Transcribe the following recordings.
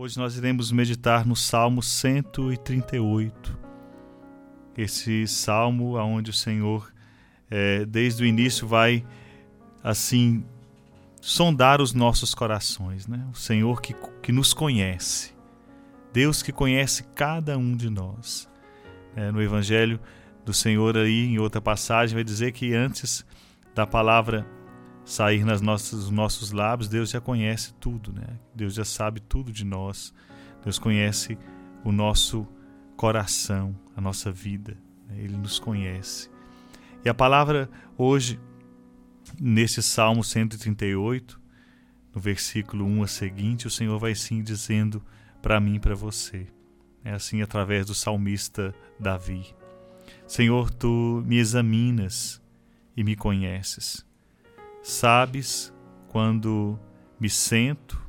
Hoje nós iremos meditar no Salmo 138. Esse salmo onde o Senhor, é, desde o início, vai assim sondar os nossos corações, né? O Senhor que, que nos conhece, Deus que conhece cada um de nós. É, no Evangelho do Senhor aí, em outra passagem, vai dizer que antes da palavra sair nas nossas, nos nossos lábios, Deus já conhece tudo, né? Deus já sabe tudo de nós. Deus conhece o nosso coração, a nossa vida. Né? Ele nos conhece. E a palavra hoje, nesse Salmo 138, no versículo 1 a seguinte, o Senhor vai sim dizendo para mim e para você. É assim através do salmista Davi. Senhor, tu me examinas e me conheces. Sabes quando me sento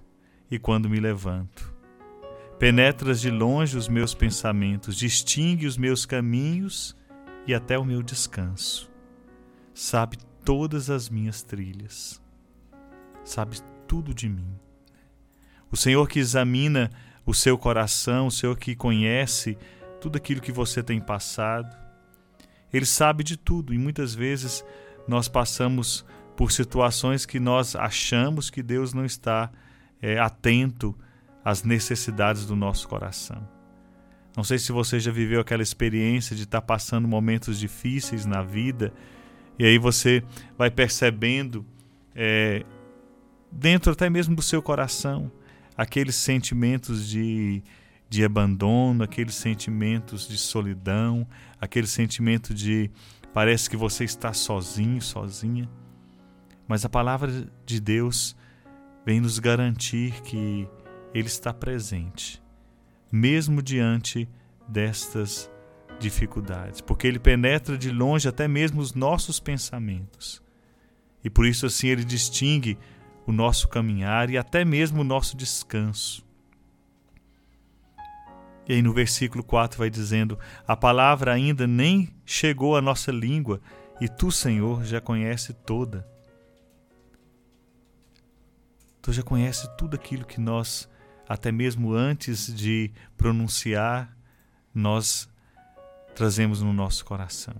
e quando me levanto. Penetras de longe os meus pensamentos, distingue os meus caminhos e até o meu descanso. Sabe todas as minhas trilhas. Sabe tudo de mim. O Senhor que examina o seu coração, o Senhor que conhece tudo aquilo que você tem passado. Ele sabe de tudo e muitas vezes nós passamos por situações que nós achamos que Deus não está é, atento às necessidades do nosso coração. Não sei se você já viveu aquela experiência de estar passando momentos difíceis na vida e aí você vai percebendo é, dentro até mesmo do seu coração aqueles sentimentos de, de abandono, aqueles sentimentos de solidão, aquele sentimento de parece que você está sozinho, sozinha. Mas a palavra de Deus vem nos garantir que Ele está presente, mesmo diante destas dificuldades, porque Ele penetra de longe até mesmo os nossos pensamentos. E por isso, assim, Ele distingue o nosso caminhar e até mesmo o nosso descanso. E aí no versículo 4 vai dizendo: A palavra ainda nem chegou à nossa língua, e tu, Senhor, já conhece toda. Tu já conhece tudo aquilo que nós, até mesmo antes de pronunciar, nós trazemos no nosso coração.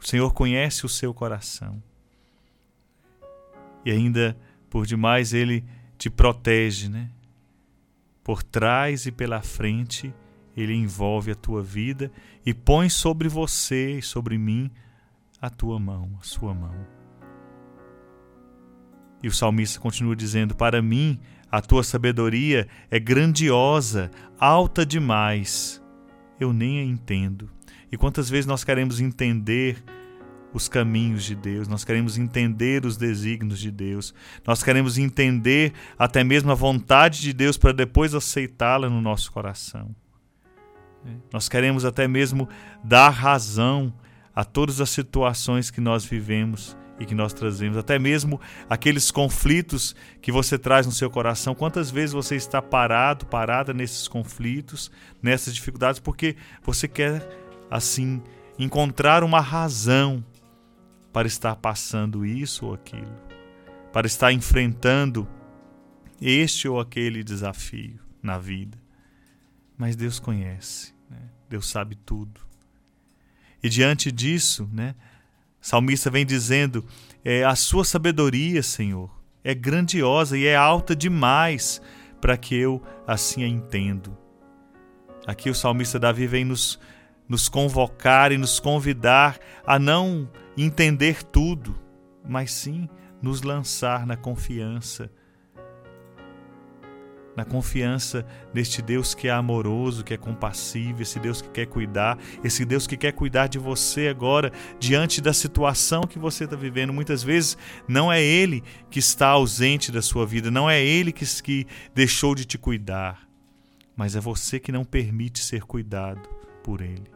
O Senhor conhece o seu coração. E ainda, por demais, Ele te protege, né? Por trás e pela frente, Ele envolve a tua vida e põe sobre você e sobre mim a tua mão, a sua mão. E o salmista continua dizendo: Para mim, a tua sabedoria é grandiosa, alta demais. Eu nem a entendo. E quantas vezes nós queremos entender os caminhos de Deus, nós queremos entender os desígnios de Deus, nós queremos entender até mesmo a vontade de Deus para depois aceitá-la no nosso coração. Nós queremos até mesmo dar razão a todas as situações que nós vivemos e que nós trazemos, até mesmo aqueles conflitos que você traz no seu coração. Quantas vezes você está parado, parada nesses conflitos, nessas dificuldades, porque você quer, assim, encontrar uma razão para estar passando isso ou aquilo, para estar enfrentando este ou aquele desafio na vida. Mas Deus conhece, né? Deus sabe tudo. E diante disso, né, salmista vem dizendo: é, a sua sabedoria, Senhor, é grandiosa e é alta demais para que eu assim a entendo. Aqui o salmista Davi vem nos, nos convocar e nos convidar a não entender tudo, mas sim nos lançar na confiança na confiança neste Deus que é amoroso, que é compassivo, esse Deus que quer cuidar, esse Deus que quer cuidar de você agora, diante da situação que você está vivendo. Muitas vezes não é Ele que está ausente da sua vida, não é Ele que, que deixou de te cuidar, mas é você que não permite ser cuidado por Ele.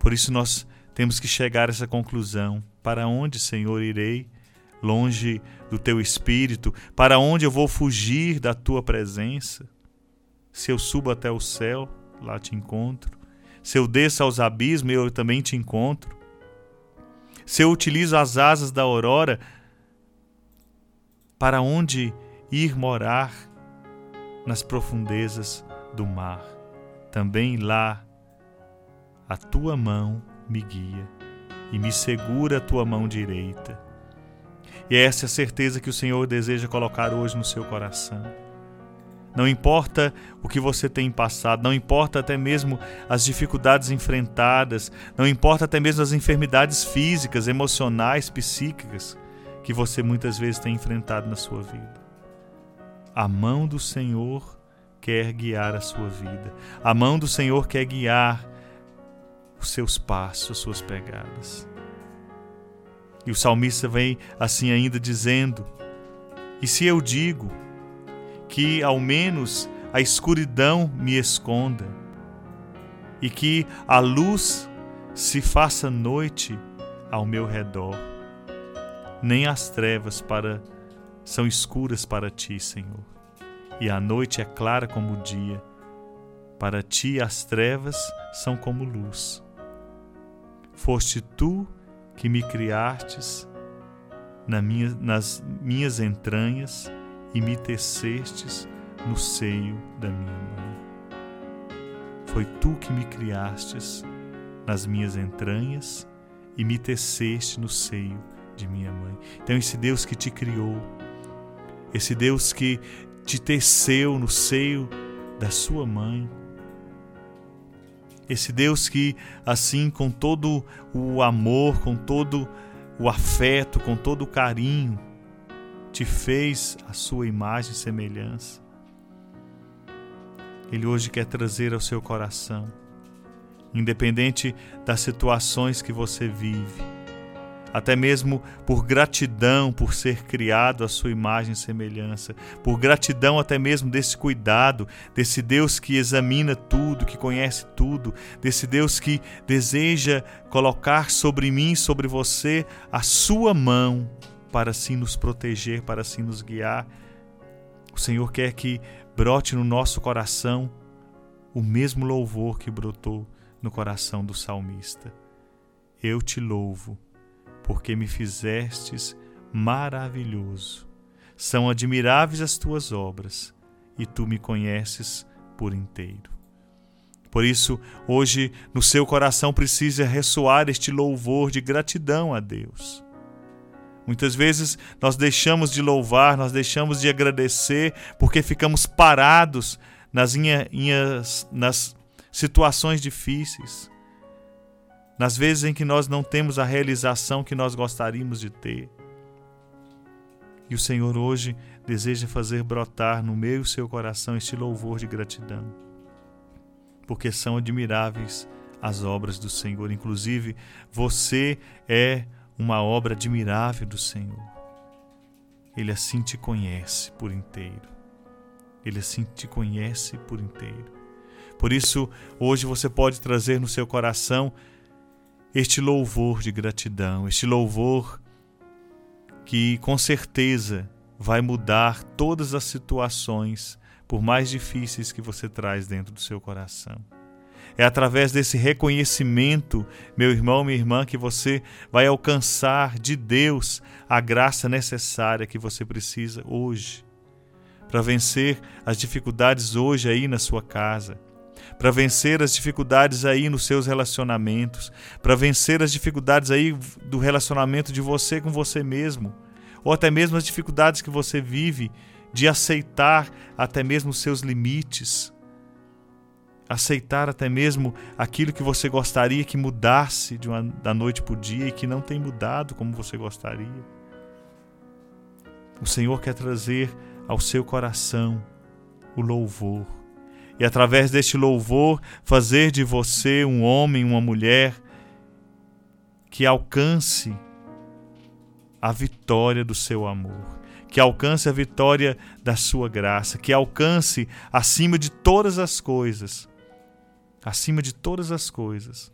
Por isso nós temos que chegar a essa conclusão: para onde, Senhor, irei? Longe do teu espírito? Para onde eu vou fugir da tua presença? Se eu subo até o céu, lá te encontro. Se eu desço aos abismos, eu também te encontro. Se eu utilizo as asas da aurora, para onde ir morar? nas profundezas do mar. Também lá a tua mão me guia e me segura a tua mão direita. E é essa é a certeza que o Senhor deseja colocar hoje no seu coração. Não importa o que você tem passado, não importa até mesmo as dificuldades enfrentadas, não importa até mesmo as enfermidades físicas, emocionais, psíquicas que você muitas vezes tem enfrentado na sua vida. A mão do Senhor quer guiar a sua vida. A mão do Senhor quer guiar os seus passos, as suas pegadas. E o salmista vem assim ainda dizendo: E se eu digo que ao menos a escuridão me esconda e que a luz se faça noite ao meu redor, nem as trevas para são escuras para ti, Senhor, e a noite é clara como o dia. Para ti as trevas são como luz. Foste tu que me criastes na minha, nas minhas entranhas e me tecestes no seio da minha mãe. Foi tu que me criastes nas minhas entranhas e me teceste no seio de minha mãe. Então, esse Deus que te criou, esse Deus que te teceu no seio da sua mãe, esse Deus que, assim, com todo o amor, com todo o afeto, com todo o carinho, te fez a sua imagem e semelhança. Ele hoje quer trazer ao seu coração, independente das situações que você vive, até mesmo por gratidão por ser criado à sua imagem e semelhança, por gratidão até mesmo desse cuidado, desse Deus que examina tudo, que conhece tudo, desse Deus que deseja colocar sobre mim, sobre você, a sua mão para assim nos proteger, para assim nos guiar. O Senhor quer que brote no nosso coração o mesmo louvor que brotou no coração do salmista. Eu te louvo porque me fizestes maravilhoso. São admiráveis as tuas obras, e tu me conheces por inteiro. Por isso, hoje no seu coração precisa ressoar este louvor de gratidão a Deus. Muitas vezes nós deixamos de louvar, nós deixamos de agradecer porque ficamos parados nas, nas situações difíceis nas vezes em que nós não temos a realização que nós gostaríamos de ter. E o Senhor hoje deseja fazer brotar no meio do seu coração este louvor de gratidão, porque são admiráveis as obras do Senhor. Inclusive, você é uma obra admirável do Senhor. Ele assim te conhece por inteiro. Ele assim te conhece por inteiro. Por isso, hoje você pode trazer no seu coração este louvor de gratidão, este louvor que com certeza vai mudar todas as situações, por mais difíceis que você traz dentro do seu coração. É através desse reconhecimento, meu irmão, minha irmã, que você vai alcançar de Deus a graça necessária que você precisa hoje para vencer as dificuldades hoje aí na sua casa, para vencer as dificuldades aí nos seus relacionamentos, para vencer as dificuldades aí do relacionamento de você com você mesmo, ou até mesmo as dificuldades que você vive de aceitar até mesmo os seus limites, aceitar até mesmo aquilo que você gostaria que mudasse uma, da noite para o dia e que não tem mudado como você gostaria. O Senhor quer trazer ao seu coração o louvor e através deste louvor fazer de você um homem, uma mulher que alcance a vitória do seu amor, que alcance a vitória da sua graça, que alcance acima de todas as coisas, acima de todas as coisas,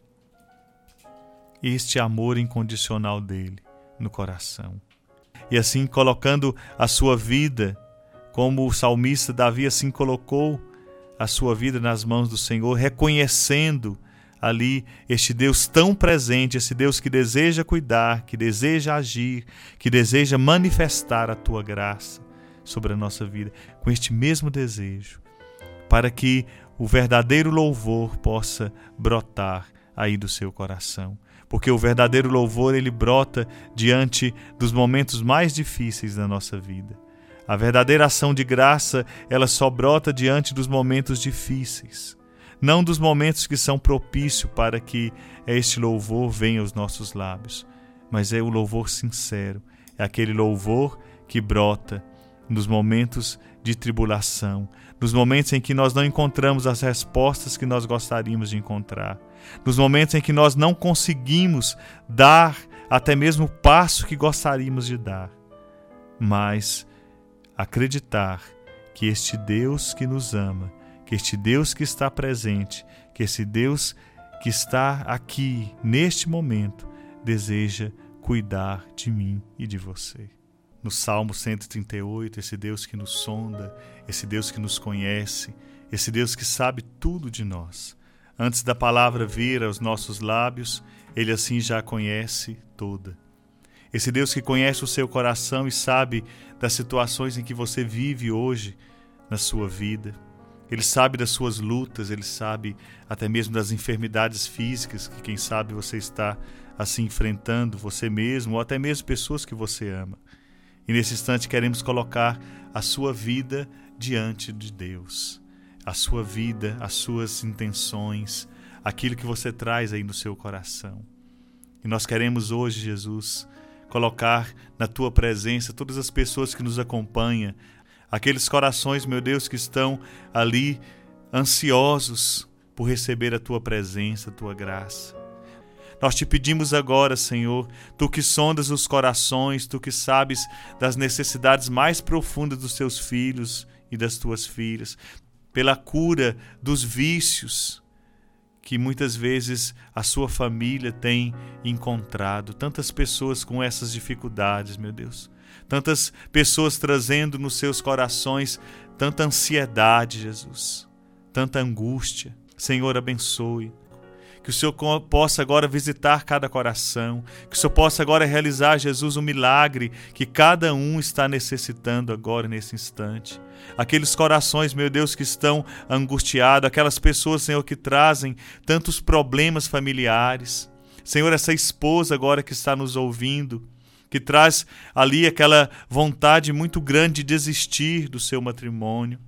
este amor incondicional dele no coração. E assim colocando a sua vida, como o salmista Davi assim colocou, a sua vida nas mãos do Senhor, reconhecendo ali este Deus tão presente, esse Deus que deseja cuidar, que deseja agir, que deseja manifestar a tua graça sobre a nossa vida. Com este mesmo desejo, para que o verdadeiro louvor possa brotar aí do seu coração. Porque o verdadeiro louvor ele brota diante dos momentos mais difíceis da nossa vida. A verdadeira ação de graça, ela só brota diante dos momentos difíceis, não dos momentos que são propícios para que este louvor venha aos nossos lábios, mas é o louvor sincero, é aquele louvor que brota nos momentos de tribulação, nos momentos em que nós não encontramos as respostas que nós gostaríamos de encontrar, nos momentos em que nós não conseguimos dar até mesmo o passo que gostaríamos de dar. Mas acreditar que este Deus que nos ama, que este Deus que está presente, que esse Deus que está aqui neste momento deseja cuidar de mim e de você. No Salmo 138, esse Deus que nos sonda, esse Deus que nos conhece, esse Deus que sabe tudo de nós. Antes da palavra vir aos nossos lábios, ele assim já a conhece toda. Esse Deus que conhece o seu coração e sabe das situações em que você vive hoje na sua vida. Ele sabe das suas lutas, ele sabe até mesmo das enfermidades físicas que, quem sabe, você está assim enfrentando, você mesmo ou até mesmo pessoas que você ama. E nesse instante queremos colocar a sua vida diante de Deus, a sua vida, as suas intenções, aquilo que você traz aí no seu coração. E nós queremos hoje, Jesus, colocar na tua presença todas as pessoas que nos acompanham, aqueles corações, meu Deus, que estão ali ansiosos por receber a tua presença, a tua graça. Nós te pedimos agora, Senhor, tu que sondas os corações, tu que sabes das necessidades mais profundas dos teus filhos e das tuas filhas, pela cura dos vícios, que muitas vezes a sua família tem encontrado. Tantas pessoas com essas dificuldades, meu Deus. Tantas pessoas trazendo nos seus corações tanta ansiedade, Jesus. Tanta angústia. Senhor, abençoe. Que o Senhor possa agora visitar cada coração, que o Senhor possa agora realizar, Jesus, o milagre que cada um está necessitando agora nesse instante. Aqueles corações, meu Deus, que estão angustiados, aquelas pessoas, Senhor, que trazem tantos problemas familiares. Senhor, essa esposa agora que está nos ouvindo, que traz ali aquela vontade muito grande de desistir do seu matrimônio,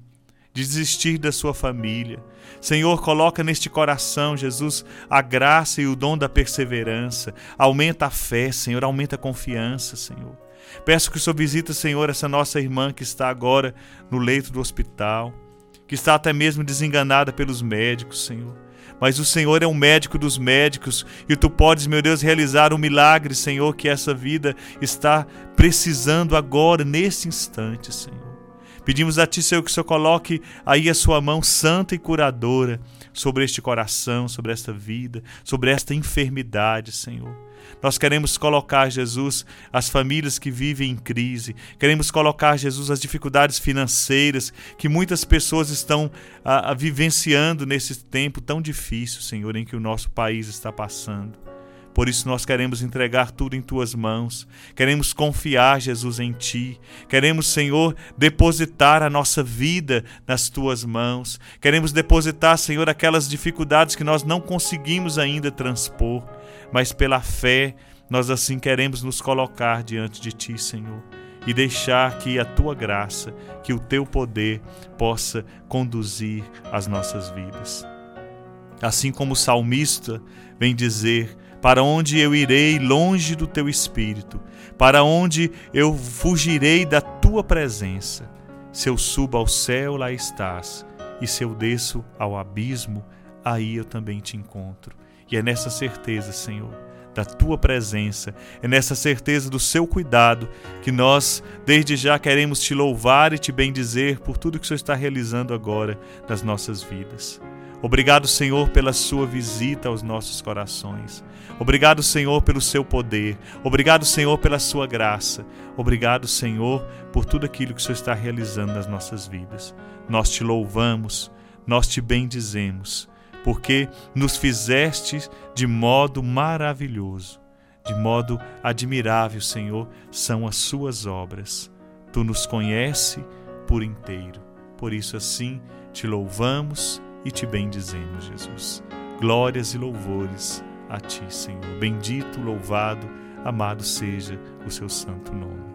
desistir da sua família. Senhor, coloca neste coração, Jesus, a graça e o dom da perseverança. Aumenta a fé, Senhor, aumenta a confiança, Senhor. Peço que o Senhor visita, Senhor, essa nossa irmã que está agora no leito do hospital, que está até mesmo desenganada pelos médicos, Senhor. Mas o Senhor é um médico dos médicos e tu podes, meu Deus, realizar o um milagre, Senhor, que essa vida está precisando agora, nesse instante, Senhor. Pedimos a Ti, Senhor, que o Senhor coloque aí a Sua mão santa e curadora sobre este coração, sobre esta vida, sobre esta enfermidade, Senhor. Nós queremos colocar, Jesus, as famílias que vivem em crise, queremos colocar, Jesus, as dificuldades financeiras que muitas pessoas estão a, a, vivenciando nesse tempo tão difícil, Senhor, em que o nosso país está passando. Por isso nós queremos entregar tudo em tuas mãos. Queremos confiar, Jesus, em ti. Queremos, Senhor, depositar a nossa vida nas tuas mãos. Queremos depositar, Senhor, aquelas dificuldades que nós não conseguimos ainda transpor, mas pela fé nós assim queremos nos colocar diante de ti, Senhor, e deixar que a tua graça, que o teu poder possa conduzir as nossas vidas. Assim como o salmista vem dizer: para onde eu irei longe do teu espírito? Para onde eu fugirei da tua presença? Se eu subo ao céu, lá estás, e se eu desço ao abismo, aí eu também te encontro. E é nessa certeza, Senhor, da tua presença, é nessa certeza do seu cuidado que nós, desde já, queremos te louvar e te bendizer por tudo que o Senhor está realizando agora nas nossas vidas. Obrigado, Senhor, pela sua visita aos nossos corações. Obrigado, Senhor, pelo seu poder. Obrigado, Senhor, pela sua graça. Obrigado, Senhor, por tudo aquilo que o Senhor está realizando nas nossas vidas. Nós te louvamos, nós te bendizemos, porque nos fizeste de modo maravilhoso, de modo admirável, Senhor, são as suas obras. Tu nos conhece por inteiro. Por isso, assim, Te louvamos e te bendizemos, Jesus. Glórias e louvores a ti, Senhor. Bendito, louvado, amado seja o seu santo nome.